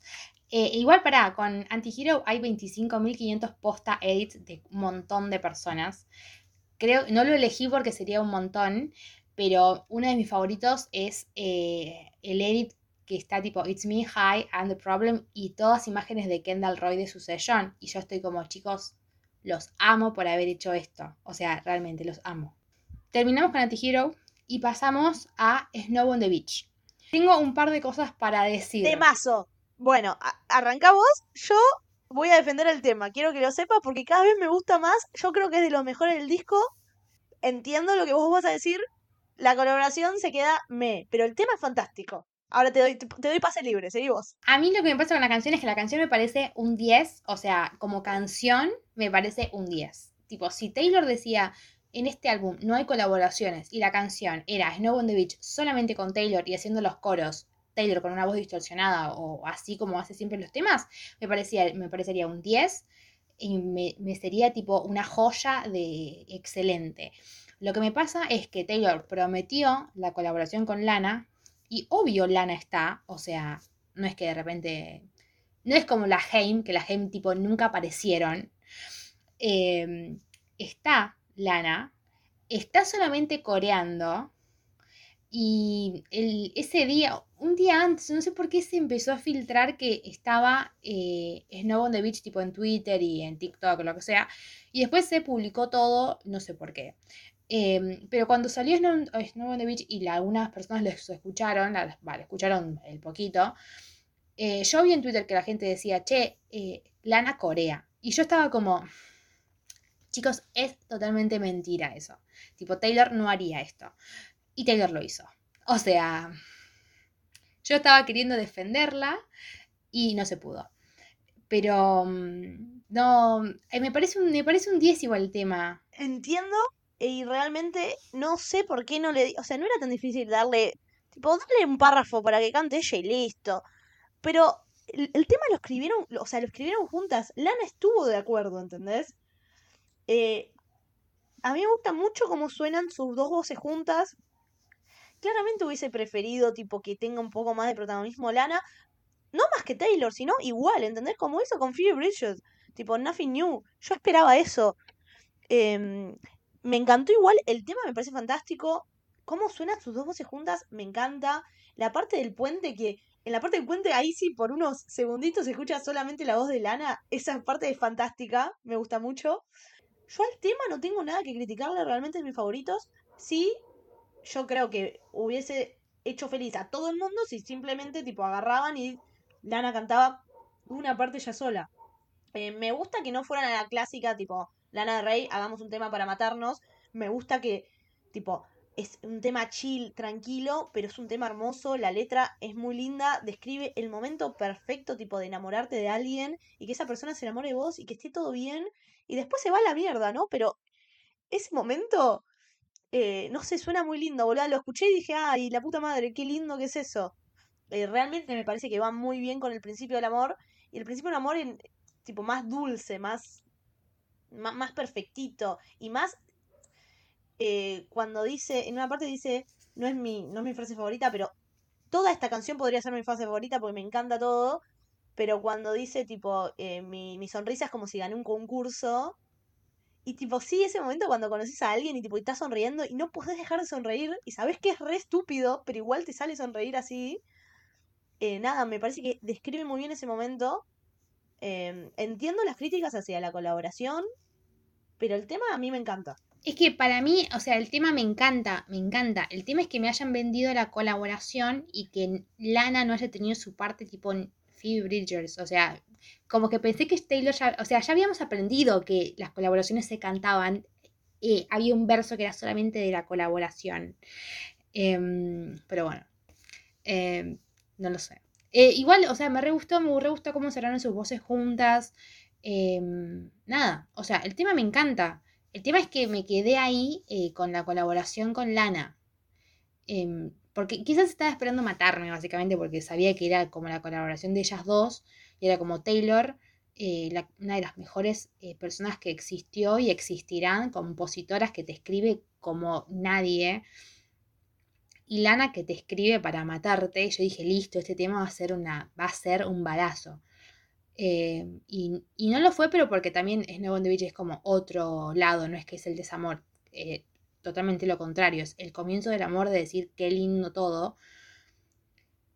Eh, igual para, con Antihero hay 25.500 posta edits de un montón de personas. Creo, no lo elegí porque sería un montón, pero uno de mis favoritos es eh, el edit que está tipo It's me, hi, and the problem y todas imágenes de Kendall Roy de su session. Y yo estoy como, chicos, los amo por haber hecho esto. O sea, realmente los amo. Terminamos con Antihero y pasamos a Snow on the Beach. Tengo un par de cosas para decir. Temazo. Bueno, arranca vos. Yo voy a defender el tema. Quiero que lo sepas porque cada vez me gusta más. Yo creo que es de lo mejor del disco. Entiendo lo que vos vas a decir. La colaboración se queda me, pero el tema es fantástico. Ahora te doy, te, doy pase libre, seguí vos. A mí lo que me pasa con la canción es que la canción me parece un 10, o sea, como canción me parece un 10. Tipo, si Taylor decía en este álbum no hay colaboraciones y la canción era Snow on the Beach solamente con Taylor y haciendo los coros, Taylor con una voz distorsionada o así como hace siempre los temas, me, parecía, me parecería un 10 y me, me sería tipo una joya de excelente. Lo que me pasa es que Taylor prometió la colaboración con Lana y obvio Lana está, o sea, no es que de repente. No es como la Haim, que la Haim tipo nunca aparecieron. Eh, está Lana, está solamente coreando. Y el- ese día, un día antes, no sé por qué se empezó a filtrar que estaba eh, Snow on the Beach, tipo en Twitter y en TikTok lo que sea. Y después se publicó todo, no sé por qué. Em, pero cuando salió Snow, Snow on Beach y algunas personas lo escucharon, vale, escucharon el poquito, eh, yo vi en Twitter que la gente decía, che, eh, Lana Corea. y yo estaba como, chicos, es totalmente mentira eso. Tipo, Taylor no haría esto. Y Taylor lo hizo. O sea, yo estaba queriendo defenderla y no se pudo. Pero mm, no, eh, me parece me parece un 10 igual el tema. Entiendo y realmente no sé por qué no le... O sea, no era tan difícil darle... Tipo, darle un párrafo para que cante ella y listo. Pero el, tema lo escribieron, o sea, lo escribieron juntas. Lana estuvo de acuerdo, ¿entendés? Eh, a mí me gusta mucho cómo suenan sus dos voces juntas. Claramente hubiese preferido, tipo, que tenga un poco más de protagonismo Lana. No más que Taylor, sino igual, ¿entendés? Como hizo con Phoebe Bridges. Tipo, Nothing New. Yo esperaba eso. Em, me encantó igual, el tema me parece fantástico. Cómo suenan sus dos voces juntas, me encanta. La parte del puente que... En la parte del puente, ahí sí, por unos segunditos se escucha solamente la voz de Lana. Esa parte es fantástica, me gusta mucho. Yo al tema no tengo nada que criticarle, realmente es mis favoritos. Sí, yo creo que hubiese hecho feliz a todo el mundo si simplemente tipo agarraban y Lana cantaba una parte ya sola. Eh, me gusta que no fueran a la clásica tipo Lana de Rey, hagamos un tema para matarnos. Me gusta que tipo es un tema chill, tranquilo, pero es un tema hermoso, la letra es muy linda, describe el momento perfecto tipo de enamorarte de alguien y que esa persona se enamore de vos y que esté todo bien y después se va a la mierda, ¿no? Pero ese momento eh, no sé, suena muy lindo, boludo. Lo escuché y dije, ay, la puta madre, qué lindo que es eso. Eh, realmente me parece que va muy bien con el principio del amor. Y el principio del amor, en, tipo, más dulce, más, más, perfectito. Y más eh, cuando dice, en una parte dice, no es mi, no es mi frase favorita, pero toda esta canción podría ser mi frase favorita porque me encanta todo. Pero cuando dice, tipo, eh, mi, mi sonrisa es como si gané un concurso. Y tipo, sí, ese momento cuando conoces a alguien y tipo, y estás sonriendo y no podés dejar de sonreír y sabes que es re estúpido, pero igual te sale sonreír así. Eh, nada, me parece que describe muy bien ese momento. Em, entiendo las críticas hacia la colaboración, pero el tema a mí me encanta. Es que para mí, o sea, el tema me encanta, me encanta. El tema es que me hayan vendido la colaboración y que Lana no haya tenido su parte tipo Phoebe Bridgers. O sea, como que pensé que Taylor ya, o sea, ya habíamos aprendido que las colaboraciones se cantaban. eh, había un verso que era solamente de la colaboración. Em, pero bueno, em, no lo sé. Eh, igual, o sea, me re gustó, me re gustó cómo cerraron sus voces juntas. Em, nada, o sea, el tema me encanta. El tema es que me quedé ahí eh, con la colaboración con Lana. Em, porque quizás estaba esperando matarme, básicamente, porque sabía que era como la colaboración de ellas dos. Y era como Taylor, eh, una de las mejores personas que existió y existirán, compositoras que te escribe como nadie. Y Lana que te escribe para matarte. Yo dije, listo, este tema va a ser, una, va a ser un balazo. Eh, y, y no lo fue, pero porque también Snow on the Beach es como otro lado, no es que es el desamor. eh, totalmente lo contrario, es el comienzo del amor de decir qué lindo todo.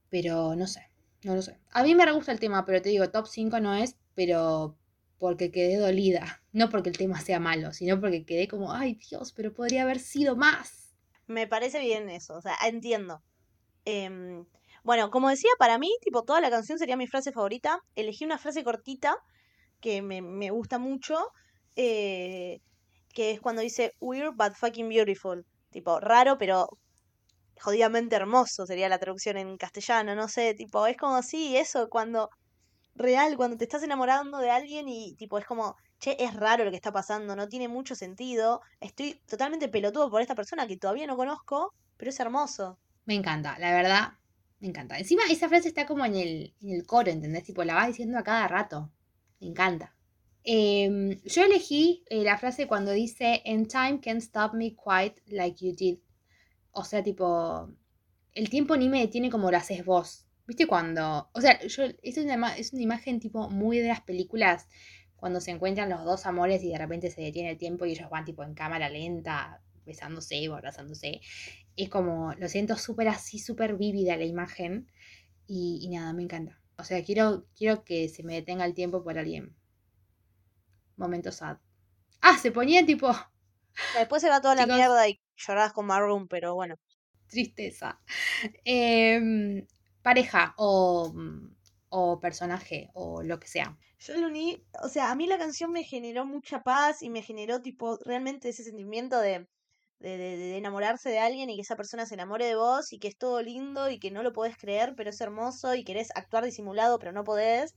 Pero no sé, no lo sé. A mí me gusta el tema, pero te digo, top 5 no es, pero porque quedé dolida. No porque el tema sea malo, sino porque quedé como, ay Dios, pero podría haber sido más. Me parece bien eso, o sea, entiendo. Em, bueno, como decía, para mí, tipo, toda la canción sería mi frase favorita. Elegí una frase cortita que me, me gusta mucho, eh, que es cuando dice weird but fucking beautiful. Tipo, raro, pero jodidamente hermoso sería la traducción en castellano, no sé, tipo, es como sí, eso, cuando real, cuando te estás enamorando de alguien y tipo, es como, che, es raro lo que está pasando, no tiene mucho sentido, estoy totalmente pelotudo por esta persona que todavía no conozco, pero es hermoso. Me encanta, la verdad, me encanta. Encima esa frase está como en el, en el coro, ¿entendés? Tipo, la vas diciendo a cada rato. Me encanta. Em, yo elegí eh, la frase cuando dice, And time can't stop me quite like you did. O sea, tipo, el tiempo ni me detiene como lo haces vos. ¿Viste cuando? O sea, yo, es una, es una imagen tipo muy de las películas cuando se encuentran los dos amores y de repente se detiene el tiempo y ellos van tipo en cámara lenta, besándose o abrazándose. Es como, lo siento súper así, súper vívida la imagen. Y, y nada, me encanta. O sea, quiero, quiero que se me detenga el tiempo por alguien. Momento sad. Ah, se ponía tipo Después se va toda la mierda y llorás con Maroon, pero bueno. tristeza. Em, pareja o, o personaje o lo que sea. Yo lo uní, o sea, a mí la canción me generó mucha paz y me generó tipo realmente ese sentimiento de, de, de- de enamorarse de alguien y que esa persona se enamore de vos y que es todo lindo y que no lo podés creer, pero es hermoso y querés actuar disimulado, pero no podés.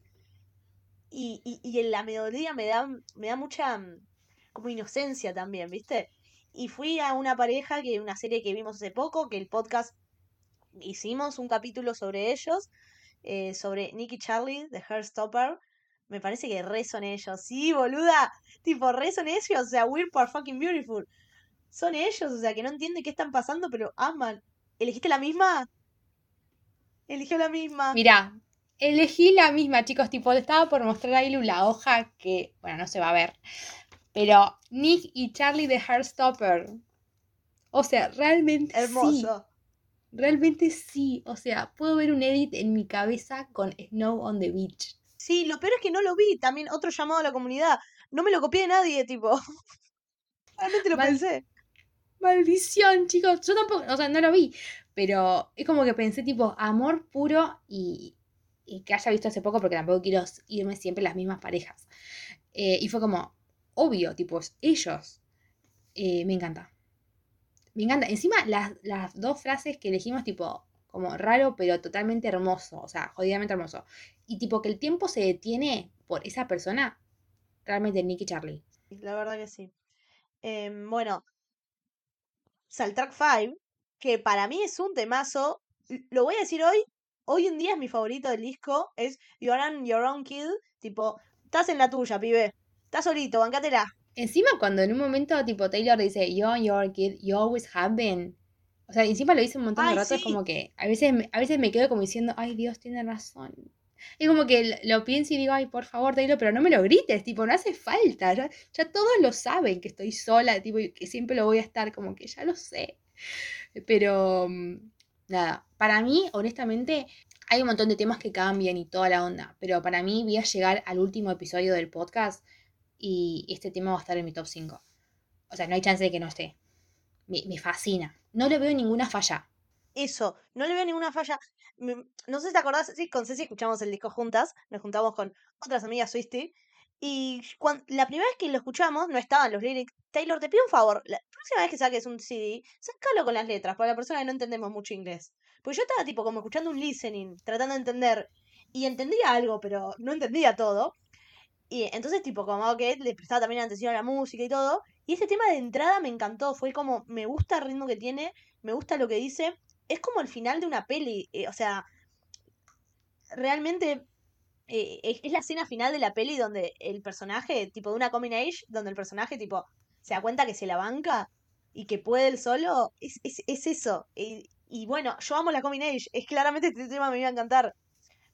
Y, y, y en la melodía me da, me da mucha mm, como inocencia también, ¿viste? Y fui a una pareja que una serie que vimos hace poco, que el podcast hicimos un capítulo sobre ellos, eh, sobre Nicky y Charlie de Heartstopper. Me parece que re son ellos. Sí, boluda. Tipo, re son ellos. O sea, we're for fucking beautiful. Son ellos. O sea, que no entienden qué están pasando, pero aman. ¿Elegiste la misma? Eligió la misma. Mirá, elegí la misma, chicos, tipo, le estaba por mostrar a Ilu la hoja que, bueno, no se va a ver, pero Nick y Charlie de Heartstopper. O sea, realmente sí. Realmente sí. O sea, puedo ver un edit en mi cabeza con Snow on the Beach. Sí, lo peor es que no lo vi. También otro llamado a la comunidad. No me lo copié de nadie, tipo. Realmente lo Mal- pensé. Maldición, chicos. Yo tampoco, o sea, no lo vi. Pero es como que pensé, tipo, amor puro y, y que haya visto hace poco, porque tampoco quiero irme siempre las mismas parejas. Eh, y fue como, obvio, tipo, ellos. Eh, me encanta. Me encanta. Encima, las, las dos frases que elegimos, tipo, como raro, pero totalmente hermoso. O sea, jodidamente hermoso. Y tipo, que el tiempo se detiene por esa persona. Realmente, Nick y Charlie. La verdad que sí. Em, bueno, Saltrack 5, que para mí es un temazo. Lo voy a decir hoy. Hoy en día es mi favorito del disco. Es You're on Your Own Kid. Tipo, estás en la tuya, pibe. Estás solito, bancátela. Encima cuando en un momento tipo Taylor dice Yo your kid, you always have been. O sea, encima lo dice un montón de rato, es como que a veces, me- a veces me quedo como diciendo, ay Dios, tiene razón. Es como que lo pienso y digo, ay, por favor, Taylor, pero no me lo grites, tipo, no hace falta. Ya, ya todos lo saben que estoy sola, tipo, y que siempre lo voy a estar, como que ya lo sé. Pero, mm, nada, para mí, honestamente, hay un montón de temas que cambian y toda la onda, pero para mí voy a llegar al último episodio del podcast y este tema va a estar en mi top 5. O sea, no hay chance de que no esté. Me, fascina. No le veo ninguna falla. Eso, no le veo ninguna falla. Me- No sé si te acordás, sí, con Ceci escuchamos el disco juntas, nos juntamos con otras amigas Swifty, y cuan- la primera vez que lo escuchamos no estaban los lyrics. Taylor, te pido un favor, la próxima vez que saques un CD, sácalo con las letras, para la persona que no entendemos mucho inglés. Pues yo estaba tipo como escuchando un listening, tratando de entender, y entendía algo, pero no entendía todo. Y entonces, tipo, como que le prestaba también atención a la música y todo. Y este tema de entrada me encantó. Fue como, me gusta el ritmo que tiene, me gusta lo que dice. Es como el final de una peli. eh, o sea, realmente eh, es, es la escena final de la peli donde el personaje, tipo de una coming age, donde el personaje, tipo, se da cuenta que se la banca y que puede él solo. Es, es, es eso. Y, y bueno, yo amo la coming age. Es claramente este tema me iba a encantar.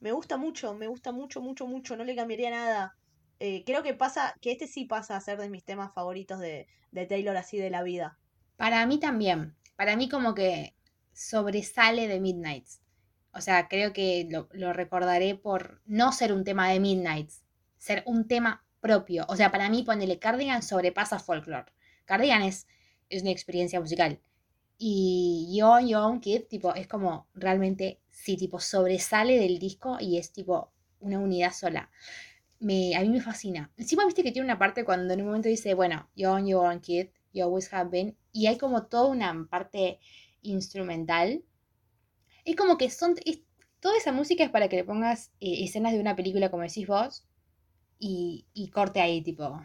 Me gusta mucho, me gusta mucho, mucho, mucho. No le cambiaría nada. Eh, creo que pasa, que este sí pasa a ser de mis temas favoritos de, de Taylor así de la vida. Para mí también. Para mí como que sobresale de Midnights. O sea, creo que lo, lo recordaré por no ser un tema de Midnights, ser un tema propio. O sea, para mí ponerle Cardigan sobrepasa Folklore. Cardigan es, es una experiencia musical. Y Yo, Young Kid, tipo, es como realmente, sí, tipo, sobresale del disco y es tipo una unidad sola. Me, a mí me fascina. Encima, viste que tiene una parte cuando en un momento dice, bueno, Young, Young Kid, You Always Have Been, y hay como toda una parte instrumental. Es como que son, es- toda esa música es para que le pongas eh, escenas de una película, como decís vos, y, y corte ahí, tipo.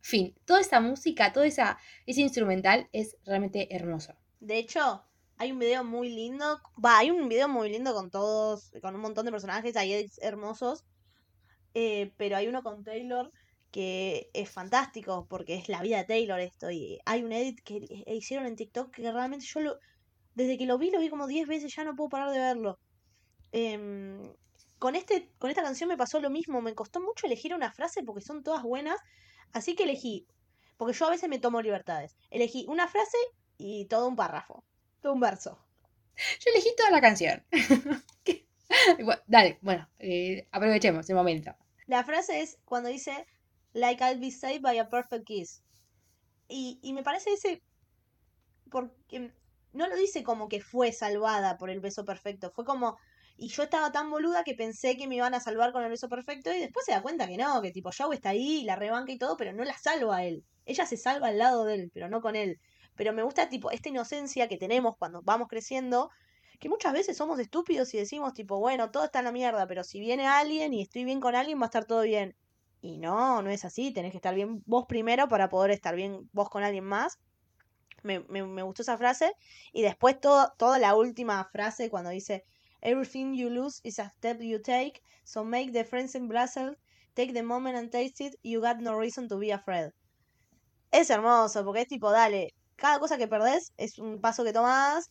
Fin, toda esa música, todo esa, ese instrumental es realmente hermoso. De hecho, hay un video muy lindo. Va, hay un video muy lindo con todos, con un montón de personajes, edits hermosos. Eh, pero hay uno con Taylor que es fantástico porque es la vida de Taylor esto. Y hay un edit que le- hicieron en TikTok que realmente yo lo. Desde que lo vi, lo vi como 10 veces, ya no puedo parar de verlo. Em, con, este, con esta canción me pasó lo mismo. Me costó mucho elegir una frase porque son todas buenas. Así que elegí. Porque yo a veces me tomo libertades. Elegí una frase y todo un párrafo. Todo un verso. Yo elegí toda la canción. Dale, bueno, eh, aprovechemos el momento. La frase es cuando dice, like I'll be saved by a perfect kiss. Y, y me parece ese, porque no lo dice como que fue salvada por el beso perfecto, fue como Y yo estaba tan boluda que pensé que me iban a salvar con el beso perfecto y después se da cuenta que no, que tipo Joe está ahí y la rebanca y todo, pero no la salva a él. Ella se salva al lado de él, pero no con él. Pero me gusta tipo esta inocencia que tenemos cuando vamos creciendo, que muchas veces somos estúpidos y decimos tipo, bueno, todo está en la mierda, pero si viene alguien y estoy bien con alguien va a estar todo bien. Y no, no es así, tenés que estar bien vos primero para poder estar bien vos con alguien más. Me, me, me gustó esa frase. Y después toda la última frase cuando dice, Everything you lose is a step you take, so make the friends in Brussels, take the moment and taste it, you got no reason to be afraid. Es hermoso, porque es tipo, dale, cada cosa que perdés es un paso que tomás,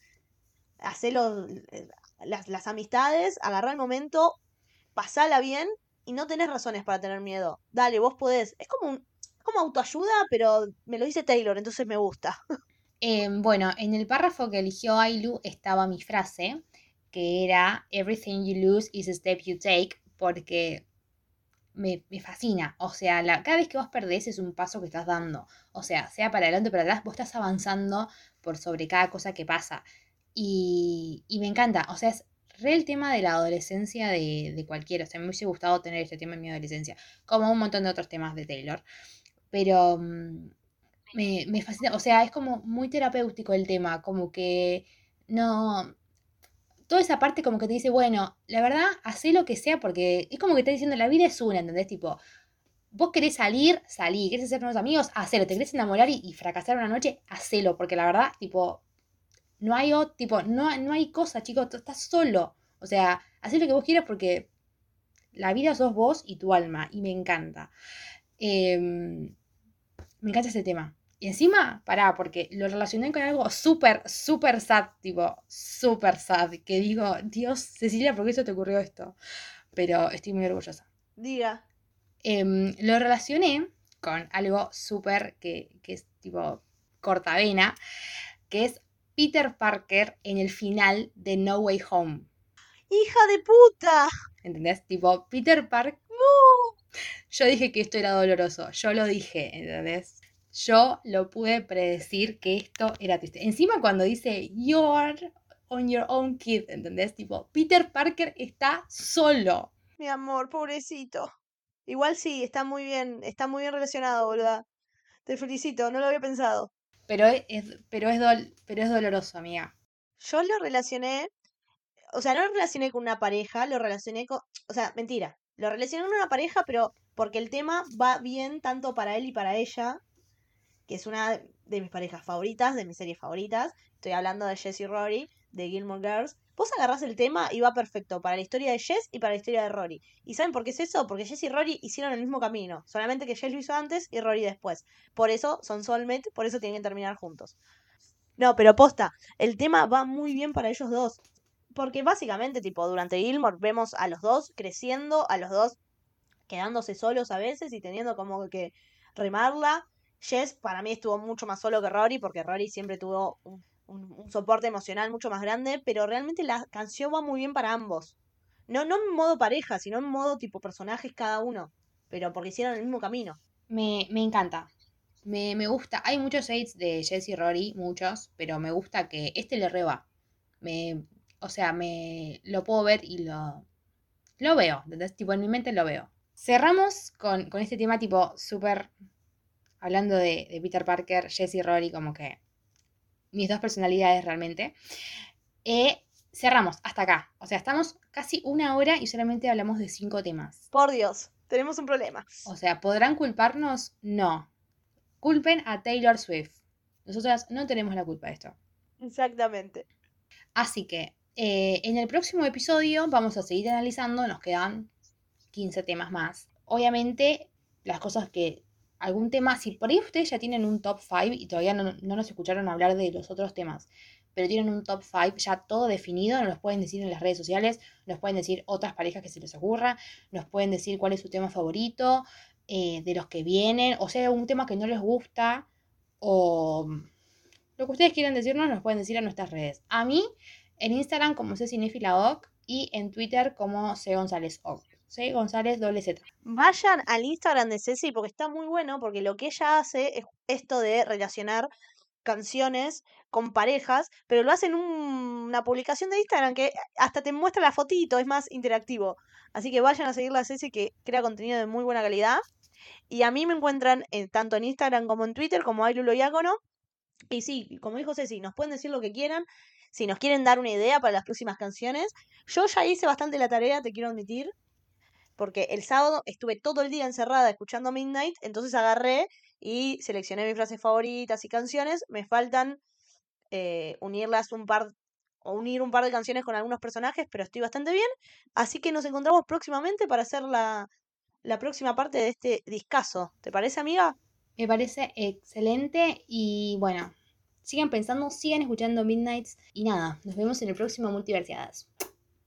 hacé eh, las, las amistades, agarrá el momento, pasala bien y no tenés razones para tener miedo. Dale, vos podés. Es como un, como autoayuda, pero me lo dice Taylor, entonces me gusta. Eh, bueno, en el párrafo que eligió Ailu estaba mi frase, que era Everything you lose is a step you take, porque me, me fascina. O sea, la, cada vez que vos perdés es un paso que estás dando. O sea, sea para adelante o para atrás, vos estás avanzando por sobre cada cosa que pasa. Y, me encanta. O sea, es re el tema de la adolescencia de, de cualquiera. O sea, me hubiese gustado tener este tema en mi adolescencia, como un montón de otros temas de Taylor. Pero mm, me, me fascina, o sea, es como muy terapéutico el tema, como que no... Toda esa parte como que te dice, bueno, la verdad, hacé lo que sea porque es como que está diciendo, la vida es una, ¿entendés? Tipo, vos querés salir, salí, querés hacer nuevos amigos, hacelo, te querés enamorar y, y fracasar una noche, hacelo, porque la verdad, tipo, no hay, o- tipo, no, no hay cosa, chicos, tú estás solo. O sea, hacé lo que vos quieras porque la vida sos vos y tu alma, y me encanta. Em, me encanta ese tema. Y encima, pará, porque lo relacioné con algo súper, súper sad, tipo, súper sad, que digo, Dios, Cecilia, ¿por qué se te ocurrió esto? Pero estoy muy orgullosa. Diga. Em, lo relacioné con algo súper que, que es tipo cortavena, que es Peter Parker en el final de No Way Home. ¡Hija de puta! ¿Entendés? Tipo, Peter Parker. Yo dije que esto era doloroso. Yo lo dije, ¿entendés? Yo lo pude predecir que esto era triste. Encima cuando dice You're on your own kid, ¿entendés? Tipo, Peter Parker está solo. Mi amor, pobrecito. Igual sí, está muy bien, está muy bien relacionado, boluda. Te felicito, no lo había pensado. Pero es, pero es, dol- pero es doloroso, amiga. Yo lo relacioné, o sea, no lo relacioné con una pareja, lo relacioné con, o sea, mentira, lo relacioné con una pareja, pero porque el tema va bien tanto para él y para ella, que es una de mis parejas favoritas, de mis series favoritas. Estoy hablando de Jess y Rory, de Gilmore Girls. Vos agarrás el tema y va perfecto para la historia de Jess y para la historia de Rory. ¿Y saben por qué es eso? Porque Jess y Rory hicieron el mismo camino, solamente que Jess lo hizo antes y Rory después. Por eso son soulmate, por eso tienen que terminar juntos. No, pero posta, el tema va muy bien para ellos dos. Porque básicamente, tipo, durante Gilmore vemos a los dos creciendo, a los dos quedándose solos a veces y teniendo como que remarla. Jess para mí estuvo mucho más solo que Rory, porque Rory siempre tuvo un, un- un soporte emocional mucho más grande, pero realmente la canción va muy bien para ambos. No, no en modo pareja, sino en modo tipo personajes cada uno, pero porque hicieron el mismo camino. Me, me encanta. Me, me gusta. Hay muchos hates de Jess y Rory, muchos, pero me gusta que este le reba. Me, o sea, me lo puedo ver y lo, lo veo. ¿entendés? Tipo, en mi mente lo veo. Cerramos con, con este tema tipo súper hablando de, de Peter Parker, Jess y Rory, como que mis dos personalidades realmente. Eh, cerramos hasta acá. O sea, estamos casi una hora y solamente hablamos de cinco temas. Por Dios, tenemos un problema. O sea, ¿podrán culparnos? No. Culpen a Taylor Swift. Nosotras no tenemos la culpa de esto. Exactamente. Así que eh, en el próximo episodio vamos a seguir analizando. Nos quedan 15 temas más. Obviamente, las cosas que. Algún tema, si por ahí ustedes ya tienen un top 5 y todavía no, no nos escucharon hablar de los otros temas, pero tienen un top 5 ya todo definido, nos lo pueden decir en las redes sociales, nos pueden decir otras parejas que se les ocurra, nos pueden decir cuál es su tema favorito, eh, de los que vienen, o sea, un tema que no les gusta, o lo que ustedes quieran decirnos, nos pueden decir en nuestras redes. A mí, en Instagram como C Oc y en Twitter como C González Oc. González doble Z. Vayan al Instagram de Ceci porque está muy bueno, porque lo que ella hace es esto de relacionar canciones con parejas, pero lo hacen en un- una publicación de Instagram que hasta te muestra la fotito, es más interactivo. Así que vayan a seguirla a Ceci que crea contenido de muy buena calidad. Y a mí me encuentran en- tanto en Instagram como en Twitter como Ailulo Diácono. Y sí, como dijo Ceci, nos pueden decir lo que quieran. Si nos quieren dar una idea para las próximas canciones. Yo ya hice bastante la tarea, te quiero admitir. Porque el sábado estuve todo el día encerrada escuchando Midnight. Entonces agarré y seleccioné mis frases favoritas y canciones. Me faltan eh, unirlas un par o unir un par de canciones con algunos personajes, pero estoy bastante bien. Así que nos encontramos próximamente para hacer la, la próxima parte de este discazo. ¿Te parece, amiga? Me parece excelente y bueno, sigan pensando, sigan escuchando Midnights y nada, nos vemos en el próximo Multiversiadas.